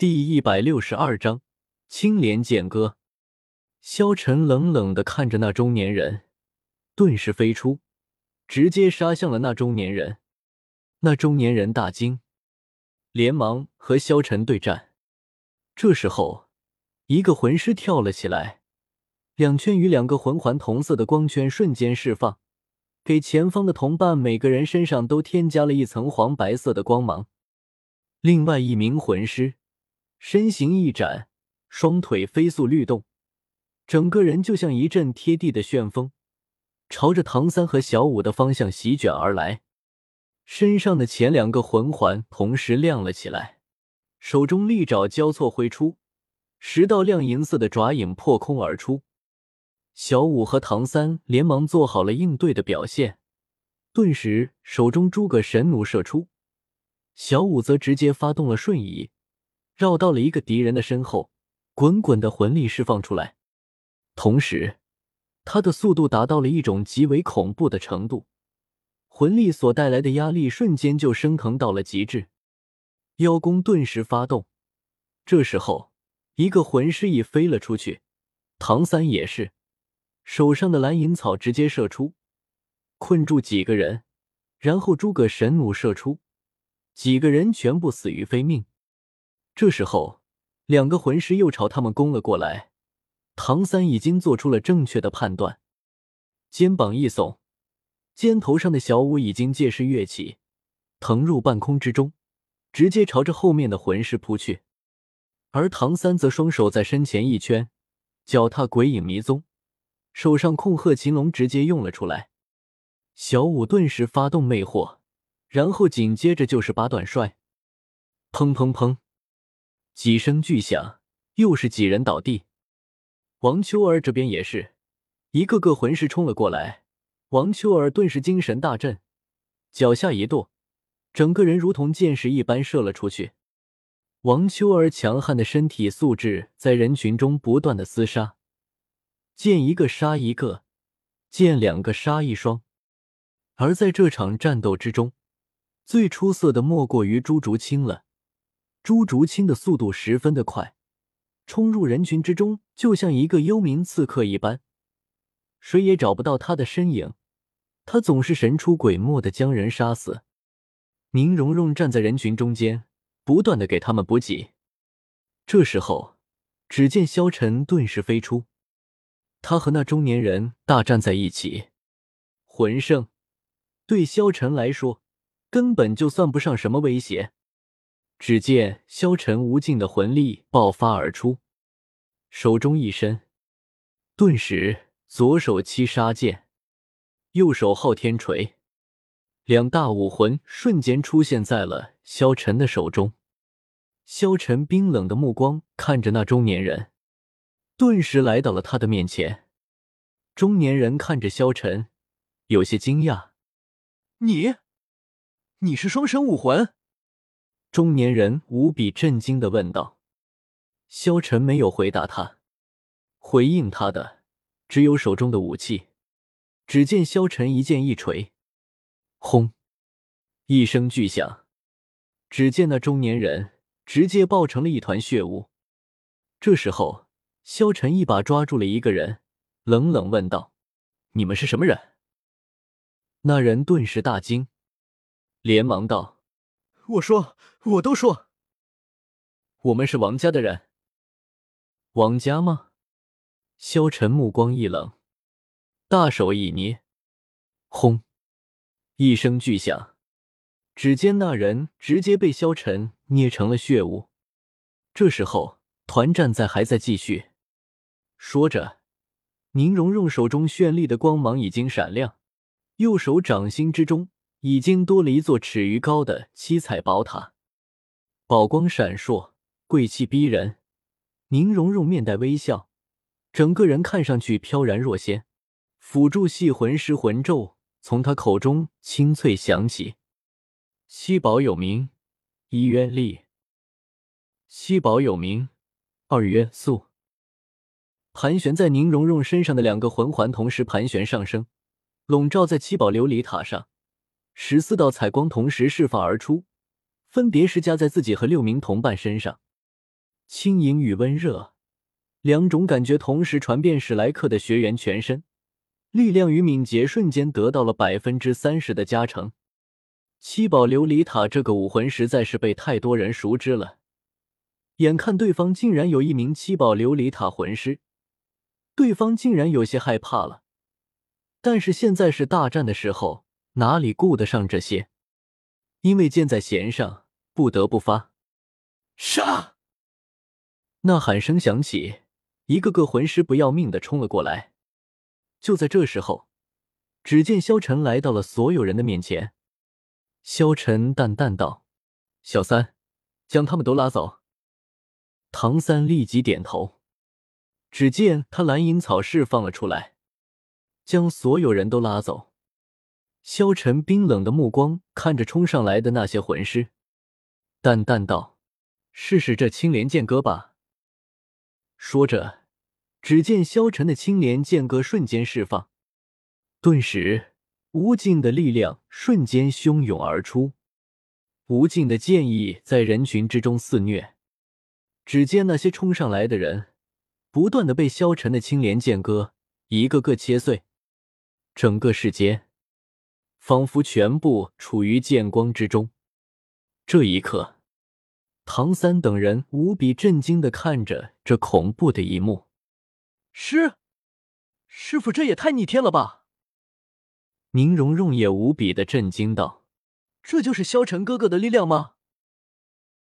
第一百六十二章青莲剑歌。萧晨冷冷的看着那中年人，顿时飞出，直接杀向了那中年人。那中年人大惊，连忙和萧晨对战。这时候，一个魂师跳了起来，两圈与两个魂环同色的光圈瞬间释放。给前方的同伴每个人身上都添加了一层黄白色的光芒。另外一名魂师身形一展，双腿飞速律动，整个人就像一阵贴地的旋风，朝着唐三和小五的方向席卷而来。身上的前两个魂环同时亮了起来，手中利爪交错挥出，十道亮银色的爪影破空而出。小五和唐三连忙做好了应对的表现，顿时手中诸葛神弩射出。小五则直接发动了瞬移，绕到了一个敌人的身后，滚滚的魂力释放出来，同时他的速度达到了一种极为恐怖的程度，魂力所带来的压力瞬间就升腾到了极致，妖功顿时发动。这时候，一个魂师已飞了出去，唐三也是。手上的蓝银草直接射出，困住几个人，然后诸葛神弩射出，几个人全部死于非命。这时候，两个魂师又朝他们攻了过来。唐三已经做出了正确的判断，肩膀一耸，肩头上的小舞已经借势跃起，腾入半空之中，直接朝着后面的魂师扑去。而唐三则双手在身前一圈，脚踏鬼影迷踪。手上控鹤擒龙直接用了出来，小舞顿时发动魅惑，然后紧接着就是八段摔，砰砰砰，几声巨响，又是几人倒地。王秋儿这边也是一个个魂师冲了过来，王秋儿顿时精神大振，脚下一跺，整个人如同箭矢一般射了出去。王秋儿强悍的身体素质在人群中不断的厮杀。见一个杀一个，见两个杀一双。而在这场战斗之中，最出色的莫过于朱竹清了。朱竹清的速度十分的快，冲入人群之中，就像一个幽冥刺客一般，谁也找不到他的身影。他总是神出鬼没的将人杀死。宁荣荣站在人群中间，不断的给他们补给。这时候，只见萧晨顿时飞出。他和那中年人大战在一起，魂圣对萧晨来说根本就算不上什么威胁。只见萧晨无尽的魂力爆发而出，手中一伸，顿时左手七杀剑，右手昊天锤，两大武魂瞬间出现在了萧晨的手中。萧晨冰冷的目光看着那中年人。顿时来到了他的面前。中年人看着萧晨，有些惊讶：“你，你是双神武魂？”中年人无比震惊的问道。萧晨没有回答他，回应他的只有手中的武器。只见萧晨一剑一锤，轰！一声巨响，只见那中年人直接爆成了一团血雾。这时候。萧晨一把抓住了一个人，冷冷问道：“你们是什么人？”那人顿时大惊，连忙道：“我说，我都说，我们是王家的人。王家吗？”萧晨目光一冷，大手一捏，轰！一声巨响，只见那人直接被萧晨捏成了血雾。这时候，团战在还在继续。说着，宁荣荣手中绚丽的光芒已经闪亮，右手掌心之中已经多了一座尺余高的七彩宝塔，宝光闪烁，贵气逼人。宁荣荣面带微笑，整个人看上去飘然若仙。辅助系魂师魂咒从他口中清脆响起：“七宝有名，一曰力；七宝有名，二曰速。”盘旋在宁荣荣身上的两个魂环同时盘旋上升，笼罩在七宝琉璃塔上。十四道彩光同时释放而出，分别是加在自己和六名同伴身上。轻盈与温热两种感觉同时传遍史莱克的学员全身，力量与敏捷瞬间得到了百分之三十的加成。七宝琉璃塔这个武魂实在是被太多人熟知了，眼看对方竟然有一名七宝琉璃塔魂师，对方竟然有些害怕了。但是现在是大战的时候，哪里顾得上这些？因为箭在弦上，不得不发。杀！呐喊声响起，一个个魂师不要命的冲了过来。就在这时候，只见萧晨来到了所有人的面前。萧晨淡淡道：“小三，将他们都拉走。”唐三立即点头。只见他蓝银草释放了出来，将所有人都拉走。萧晨冰冷的目光看着冲上来的那些魂师，淡淡道：“试试这青莲剑歌吧。”说着，只见萧晨的青莲剑歌瞬间释放，顿时无尽的力量瞬间汹涌而出，无尽的剑意在人群之中肆虐。只见那些冲上来的人，不断的被萧晨的青莲剑歌一个个切碎，整个世间。仿佛全部处于剑光之中。这一刻，唐三等人无比震惊的看着这恐怖的一幕。师，师傅，这也太逆天了吧！宁荣荣也无比的震惊道：“这就是萧晨哥哥的力量吗？”